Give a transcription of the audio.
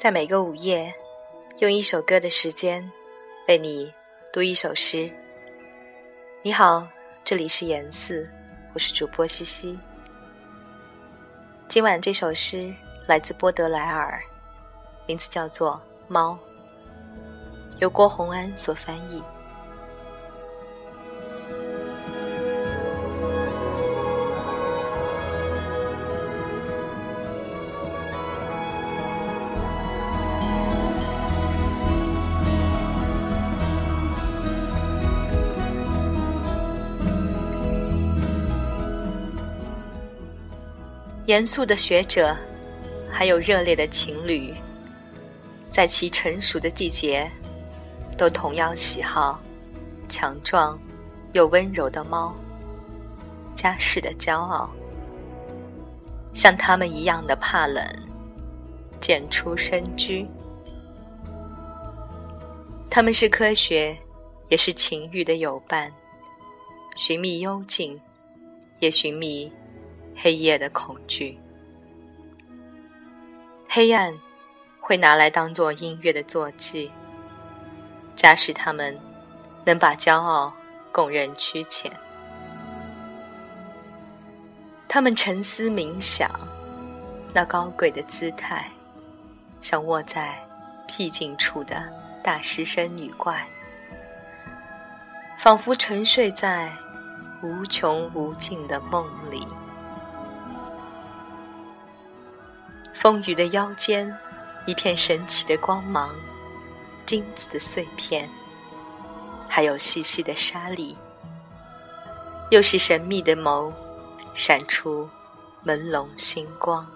在每个午夜，用一首歌的时间为你读一首诗。你好，这里是言四，我是主播西西。今晚这首诗来自波德莱尔，名字叫做《猫》，由郭洪安所翻译。严肃的学者，还有热烈的情侣，在其成熟的季节，都同样喜好强壮又温柔的猫。家世的骄傲，像他们一样的怕冷，渐出深居。他们是科学，也是情欲的友伴，寻觅幽静，也寻觅。黑夜的恐惧，黑暗会拿来当做音乐的坐骑。假使他们能把骄傲供认屈前，他们沉思冥想，那高贵的姿态，像卧在僻静处的大师生女怪，仿佛沉睡在无穷无尽的梦里。风雨的腰间，一片神奇的光芒，金子的碎片，还有细细的沙粒，又是神秘的眸，闪出朦胧星光。